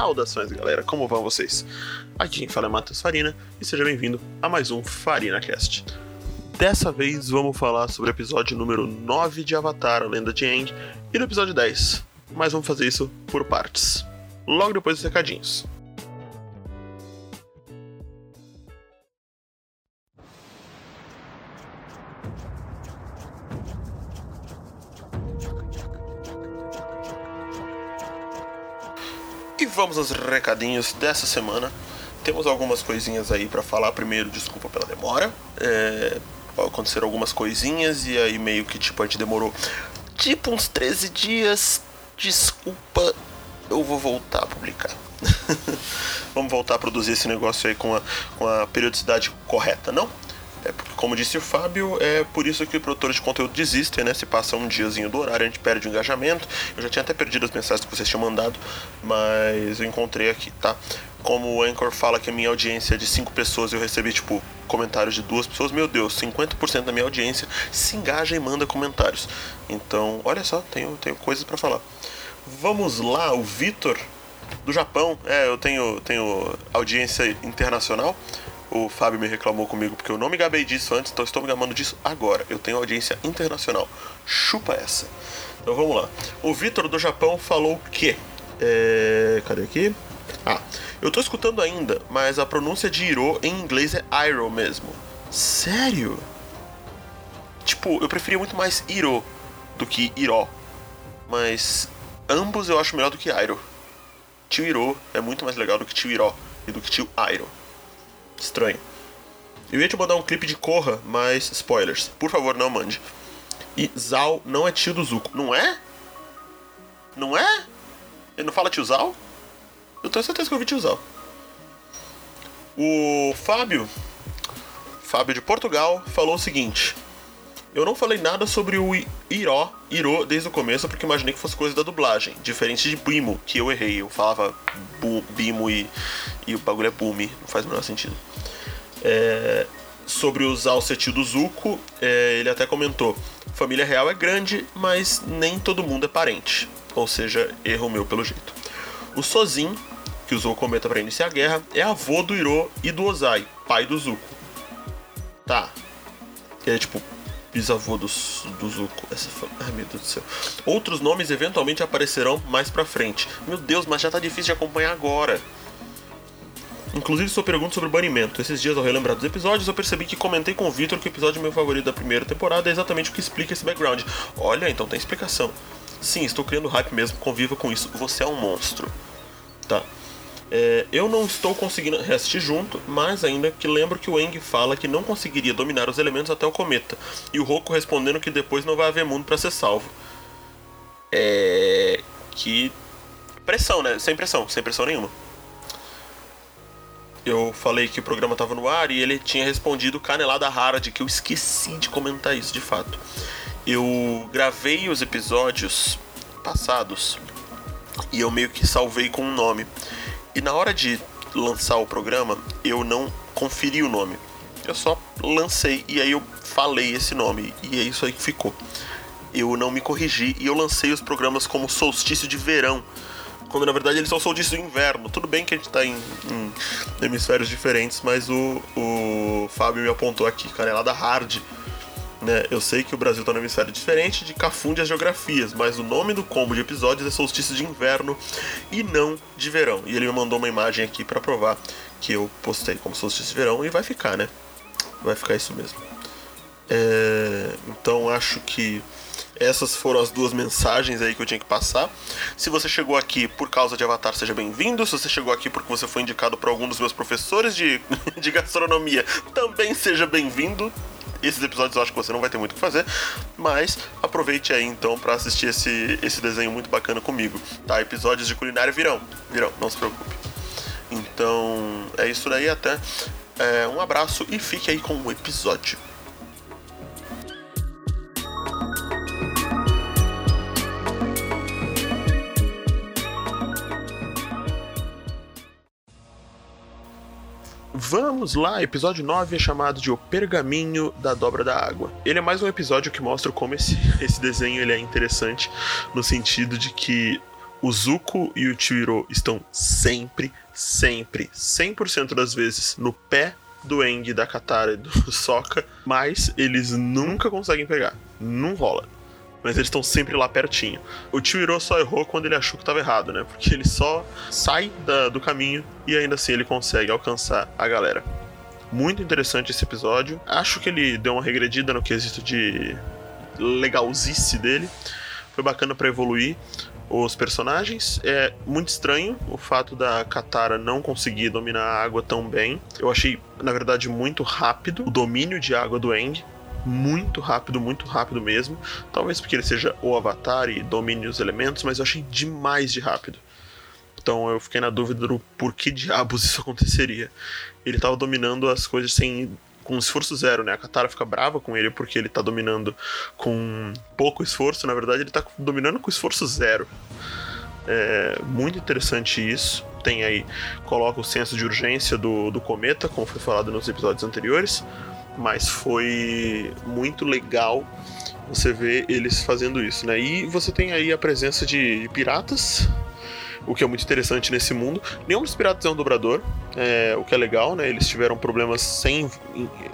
Saudações, galera, como vão vocês? Aqui quem fala é Matheus Farina e seja bem-vindo a mais um Farina Cast. Dessa vez vamos falar sobre o episódio número 9 de Avatar, a Lenda de Aang, e do episódio 10, mas vamos fazer isso por partes. Logo depois dos recadinhos. Vamos aos recadinhos dessa semana. Temos algumas coisinhas aí para falar. Primeiro, desculpa pela demora. É, aconteceram algumas coisinhas e aí meio que tipo a gente demorou tipo uns 13 dias. Desculpa, eu vou voltar a publicar. vamos voltar a produzir esse negócio aí com a, com a periodicidade correta, não? É porque, como disse o Fábio, é por isso que produtores de conteúdo desistem, né? Se passa um diazinho do horário, a gente perde o engajamento. Eu já tinha até perdido as mensagens que vocês tinham mandado, mas eu encontrei aqui, tá? Como o Anchor fala que a minha audiência é de 5 pessoas, eu recebi, tipo, comentários de duas pessoas. Meu Deus, 50% da minha audiência se engaja e manda comentários. Então, olha só, tenho, tenho coisas para falar. Vamos lá, o Vitor do Japão. É, eu tenho, tenho audiência internacional. O Fábio me reclamou comigo porque eu não me gabei disso antes, então estou me gabando disso agora. Eu tenho audiência internacional. Chupa essa. Então vamos lá. O Vitor do Japão falou que. É... Cadê aqui? Ah, eu tô escutando ainda, mas a pronúncia de Iro em inglês é Iro mesmo. Sério? Tipo, eu preferia muito mais Iro do que Iró. Mas ambos eu acho melhor do que Iro. Tio Iro é muito mais legal do que tio Iró e do que tio Iro. Estranho. Eu ia te mandar um clipe de Corra, mas spoilers. Por favor, não mande. E Zal não é tio do Zuko. Não é? Não é? Ele não fala tio Zal? Eu tenho certeza que eu vi tio Zal. O Fábio, Fábio de Portugal, falou o seguinte. Eu não falei nada sobre o Iró, Irô desde o começo, porque imaginei que fosse coisa da dublagem. Diferente de Bimo, que eu errei. Eu falava Bimo e, e o bagulho é Bumi. Não faz o menor sentido. É, sobre o tio do Zuko, é, ele até comentou: família real é grande, mas nem todo mundo é parente. Ou seja, erro meu pelo jeito. O Sozin, que usou o cometa para iniciar a guerra, é avô do Iro e do Ozai, pai do Zuko. Tá. Ele é tipo bisavô do, do Zuko. Essa foi... Ai meu Deus do céu. Outros nomes eventualmente aparecerão mais pra frente. Meu Deus, mas já tá difícil de acompanhar agora. Inclusive, sua pergunta sobre o banimento. Esses dias, ao relembrar dos episódios, eu percebi que comentei com o Victor que o episódio meu favorito da primeira temporada é exatamente o que explica esse background. Olha, então tem explicação. Sim, estou criando hype mesmo, conviva com isso. Você é um monstro. Tá. É, eu não estou conseguindo reassistir junto, mas ainda que lembro que o Eng fala que não conseguiria dominar os elementos até o cometa, e o Roku respondendo que depois não vai haver mundo para ser salvo. É. Que. Pressão, né? Sem pressão, sem pressão nenhuma. Eu falei que o programa estava no ar e ele tinha respondido canelada rara de que eu esqueci de comentar isso de fato. Eu gravei os episódios passados e eu meio que salvei com um nome. E na hora de lançar o programa, eu não conferi o nome. Eu só lancei e aí eu falei esse nome e é isso aí que ficou. Eu não me corrigi e eu lancei os programas como solstício de verão, quando na verdade eles são solstício de inverno. Tudo bem que a gente tá em, em hemisférios diferentes, mas o, o Fábio me apontou aqui, canelada hard né? Eu sei que o Brasil está no hemisfério diferente de cafunde as geografias, mas o nome do combo de episódios é solstício de inverno e não de verão. E ele me mandou uma imagem aqui para provar que eu postei como solstício de verão e vai ficar, né? Vai ficar isso mesmo. É... Então acho que essas foram as duas mensagens aí que eu tinha que passar. Se você chegou aqui por causa de Avatar, seja bem-vindo. Se você chegou aqui porque você foi indicado por algum dos meus professores de, de gastronomia, também seja bem-vindo esses episódios eu acho que você não vai ter muito o que fazer, mas aproveite aí então para assistir esse, esse desenho muito bacana comigo, tá? Episódios de culinária virão, virão, não se preocupe. Então é isso daí, até é, um abraço e fique aí com o episódio. Vamos lá, episódio 9 é chamado de O Pergaminho da Dobra da Água. Ele é mais um episódio que mostra como esse, esse desenho ele é interessante, no sentido de que o Zuko e o Chihiro estão sempre, sempre, 100% das vezes no pé do Eng, da Katara e do Sokka, mas eles nunca conseguem pegar. Não rola. Mas eles estão sempre lá pertinho. O Chihiro só errou quando ele achou que estava errado, né? Porque ele só sai da, do caminho e ainda assim ele consegue alcançar a galera. Muito interessante esse episódio. Acho que ele deu uma regredida no quesito de legalzice dele. Foi bacana para evoluir os personagens. É muito estranho o fato da Katara não conseguir dominar a água tão bem. Eu achei, na verdade, muito rápido o domínio de água do Eng. Muito rápido, muito rápido mesmo. Talvez porque ele seja o Avatar e domine os elementos, mas eu achei demais de rápido. Então eu fiquei na dúvida do por que diabos isso aconteceria. Ele estava dominando as coisas sem com esforço zero, né? A Katara fica brava com ele porque ele tá dominando com pouco esforço, na verdade ele tá dominando com esforço zero. É muito interessante isso. Tem aí, coloca o senso de urgência do, do cometa, como foi falado nos episódios anteriores, mas foi muito legal você ver eles fazendo isso, né? E você tem aí a presença de piratas o que é muito interessante nesse mundo. Nenhum dos piratas é um dobrador, é, o que é legal, né? Eles tiveram problemas sem,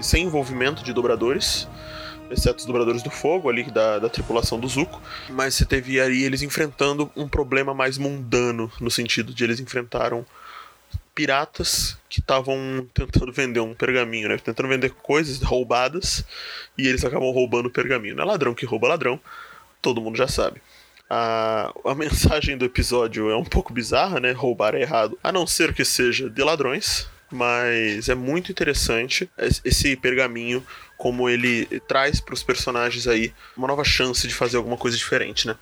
sem envolvimento de dobradores exceto os dobradores do fogo ali da, da tripulação do Zuko, mas você teve aí eles enfrentando um problema mais mundano, no sentido de eles enfrentaram piratas que estavam tentando vender um pergaminho, né? Tentando vender coisas roubadas e eles acabam roubando o pergaminho. Não é ladrão que rouba ladrão, todo mundo já sabe. A, a mensagem do episódio é um pouco bizarra, né? Roubar é errado, a não ser que seja de ladrões. Mas é muito interessante esse pergaminho, como ele traz para os personagens aí uma nova chance de fazer alguma coisa diferente, né?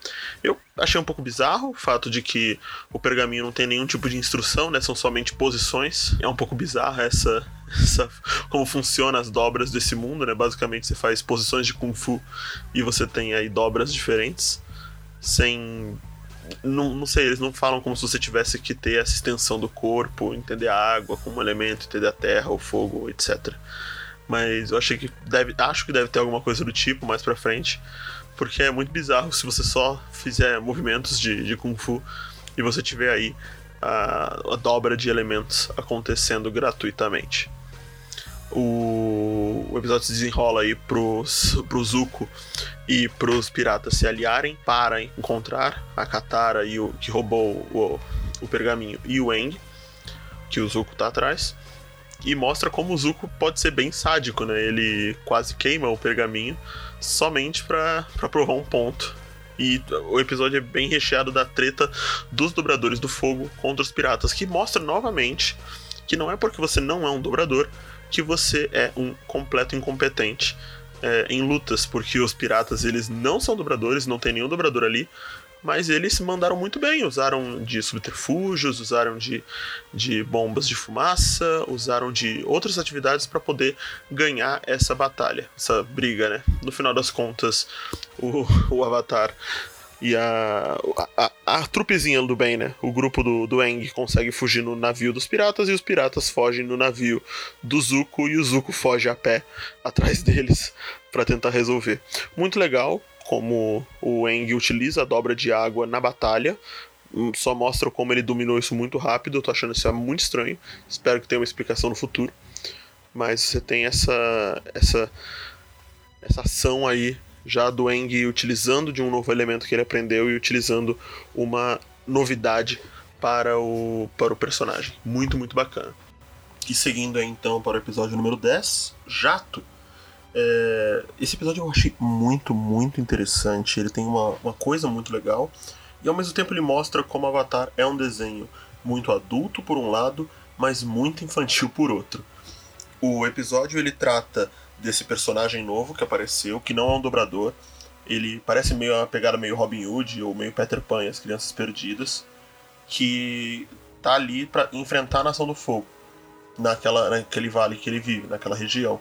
Eu achei um pouco bizarro o fato de que o pergaminho não tem nenhum tipo de instrução, né? São somente posições. É um pouco bizarro essa, essa como funciona as dobras desse mundo, né? Basicamente você faz posições de kung fu e você tem aí dobras diferentes sem. Não, não sei, eles não falam como se você tivesse que ter essa extensão do corpo, entender a água como elemento, entender a terra, o fogo, etc. Mas eu achei que deve. Acho que deve ter alguma coisa do tipo mais pra frente. Porque é muito bizarro se você só fizer movimentos de, de Kung Fu e você tiver aí a, a dobra de elementos acontecendo gratuitamente o, o episódio se desenrola aí pros, pro Zuko e pros piratas se aliarem para encontrar a Katara e o que roubou o, o pergaminho e o Eng, que o Zuko tá atrás. E mostra como o Zuko pode ser bem sádico, né? Ele quase queima o pergaminho somente para provar um ponto. E o episódio é bem recheado da treta dos dobradores do fogo contra os piratas, que mostra novamente que não é porque você não é um dobrador que você é um completo incompetente é, em lutas, porque os piratas eles não são dobradores, não tem nenhum dobrador ali, mas eles mandaram muito bem, usaram de subterfúgios, usaram de, de bombas de fumaça, usaram de outras atividades para poder ganhar essa batalha, essa briga, né? No final das contas, o, o Avatar e a, a, a, trupezinha do bem, né? O grupo do, do Eng consegue fugir no navio dos piratas e os piratas fogem no navio do Zuko e o Zuko foge a pé atrás deles para tentar resolver. Muito legal como o Eng utiliza a dobra de água na batalha. Hum, só mostra como ele dominou isso muito rápido. Eu tô achando isso muito estranho. Espero que tenha uma explicação no futuro. Mas você tem essa essa essa ação aí já do Eng utilizando de um novo elemento que ele aprendeu e utilizando uma novidade para o, para o personagem. Muito, muito bacana. E seguindo aí então para o episódio número 10, Jato. É, esse episódio eu achei muito, muito interessante. Ele tem uma, uma coisa muito legal. E ao mesmo tempo ele mostra como Avatar é um desenho muito adulto por um lado, mas muito infantil por outro. O episódio ele trata desse personagem novo que apareceu, que não é um dobrador. Ele parece meio uma pegada meio Robin Hood ou meio Peter Pan, as crianças perdidas, que tá ali para enfrentar a Nação do Fogo, naquela, naquele vale que ele vive, naquela região.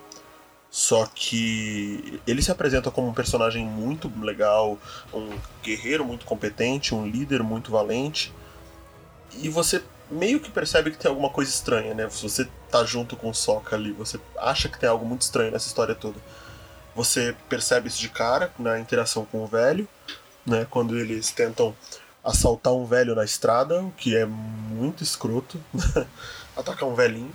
Só que ele se apresenta como um personagem muito legal, um guerreiro muito competente, um líder muito valente. E você meio que percebe que tem alguma coisa estranha, né? Se você tá junto com o Sokka ali, você acha que tem algo muito estranho nessa história toda. Você percebe isso de cara na interação com o velho, né? Quando eles tentam assaltar um velho na estrada, o que é muito escroto. Atacar um velhinho.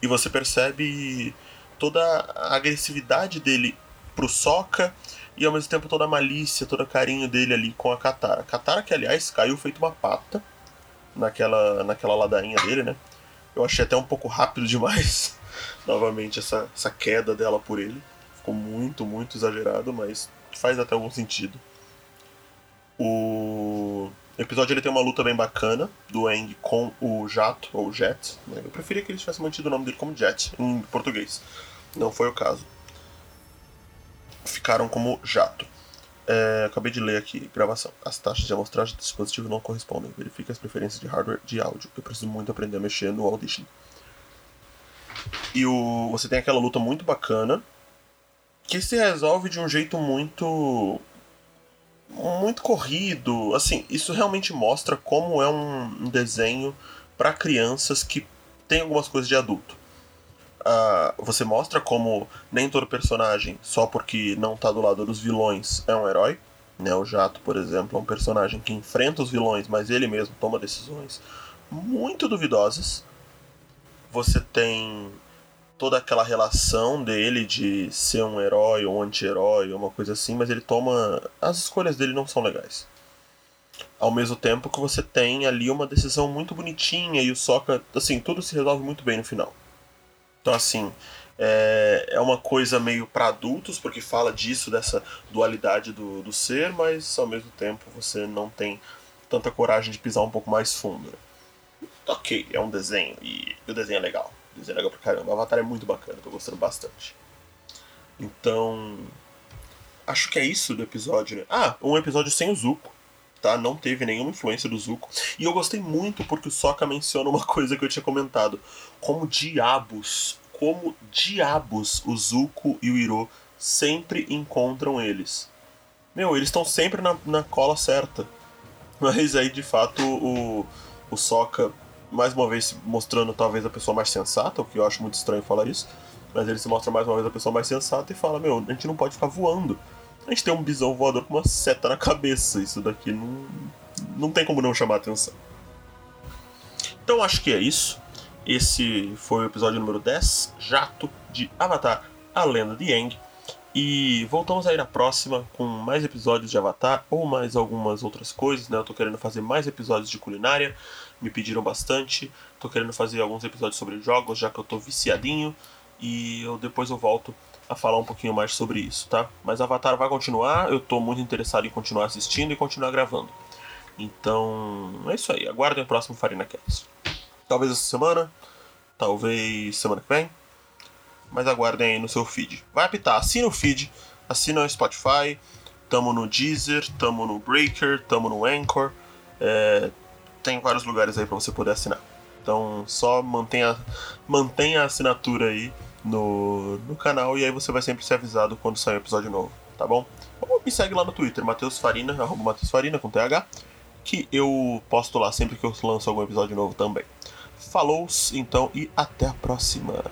E você percebe toda a agressividade dele pro Soca e ao mesmo tempo toda a malícia, todo o carinho dele ali com a Katara. Katara que aliás caiu feito uma pata naquela naquela ladainha dele, né? Eu achei até um pouco rápido demais novamente essa, essa queda dela por ele. Ficou muito, muito exagerado, mas faz até algum sentido. O episódio ele tem uma luta bem bacana do Eng com o Jato, ou Jet. Né? Eu preferia que eles tivessem mantido o nome dele como Jet em português. Não foi o caso. Ficaram como Jato. É, acabei de ler aqui, gravação. As taxas de amostragem do dispositivo não correspondem. Verifique as preferências de hardware de áudio. Eu preciso muito aprender a mexer no Audition. E o, você tem aquela luta muito bacana que se resolve de um jeito muito muito corrido. Assim, isso realmente mostra como é um desenho para crianças que tem algumas coisas de adulto. Uh, você mostra como nem todo personagem, só porque não tá do lado dos vilões, é um herói. Né? O Jato, por exemplo, é um personagem que enfrenta os vilões, mas ele mesmo toma decisões muito duvidosas. Você tem toda aquela relação dele de ser um herói ou um anti-herói, uma coisa assim, mas ele toma. As escolhas dele não são legais. Ao mesmo tempo que você tem ali uma decisão muito bonitinha e o Sokka, assim, tudo se resolve muito bem no final. Então, assim, é, é uma coisa meio para adultos, porque fala disso, dessa dualidade do, do ser, mas ao mesmo tempo você não tem tanta coragem de pisar um pouco mais fundo. Né? Ok, é um desenho e o desenho é legal desenho legal pra caramba. O Avatar é muito bacana, tô gostando bastante. Então. Acho que é isso do episódio, né? Ah, um episódio sem o Zuko. Tá? Não teve nenhuma influência do Zuko. E eu gostei muito porque o Sokka menciona uma coisa que eu tinha comentado. Como diabos, como diabos o Zuko e o Iro sempre encontram eles. Meu, eles estão sempre na, na cola certa. Mas aí, de fato, o, o Sokka mais uma vez mostrando talvez a pessoa mais sensata, o que eu acho muito estranho falar isso, mas ele se mostra mais uma vez a pessoa mais sensata e fala: Meu, a gente não pode ficar voando. A gente tem um bisão voador com uma seta na cabeça. Isso daqui não, não tem como não chamar atenção. Então acho que é isso. Esse foi o episódio número 10, Jato de Avatar, a lenda de Aang. E voltamos aí na próxima com mais episódios de Avatar ou mais algumas outras coisas, né? Eu tô querendo fazer mais episódios de culinária me pediram bastante. Tô querendo fazer alguns episódios sobre jogos, já que eu tô viciadinho. E eu depois eu volto a falar um pouquinho mais sobre isso, tá? Mas Avatar vai continuar, eu tô muito interessado em continuar assistindo e continuar gravando. Então, é isso aí. Aguardem o próximo Farina Cast. Talvez essa semana, talvez semana que vem. Mas aguardem aí no seu feed. Vai apitar, assina o feed, assina o Spotify, tamo no Deezer, tamo no Breaker, tamo no Anchor. É, tem vários lugares aí para você poder assinar. Então só mantenha, mantenha a assinatura aí no, no canal e aí você vai sempre ser avisado quando sair um episódio novo, tá bom? Ou me segue lá no Twitter, Matheus Farina, arroba Matheus Farina com TH, que eu posto lá sempre que eu lanço algum episódio novo também. Falou, então, e até a próxima!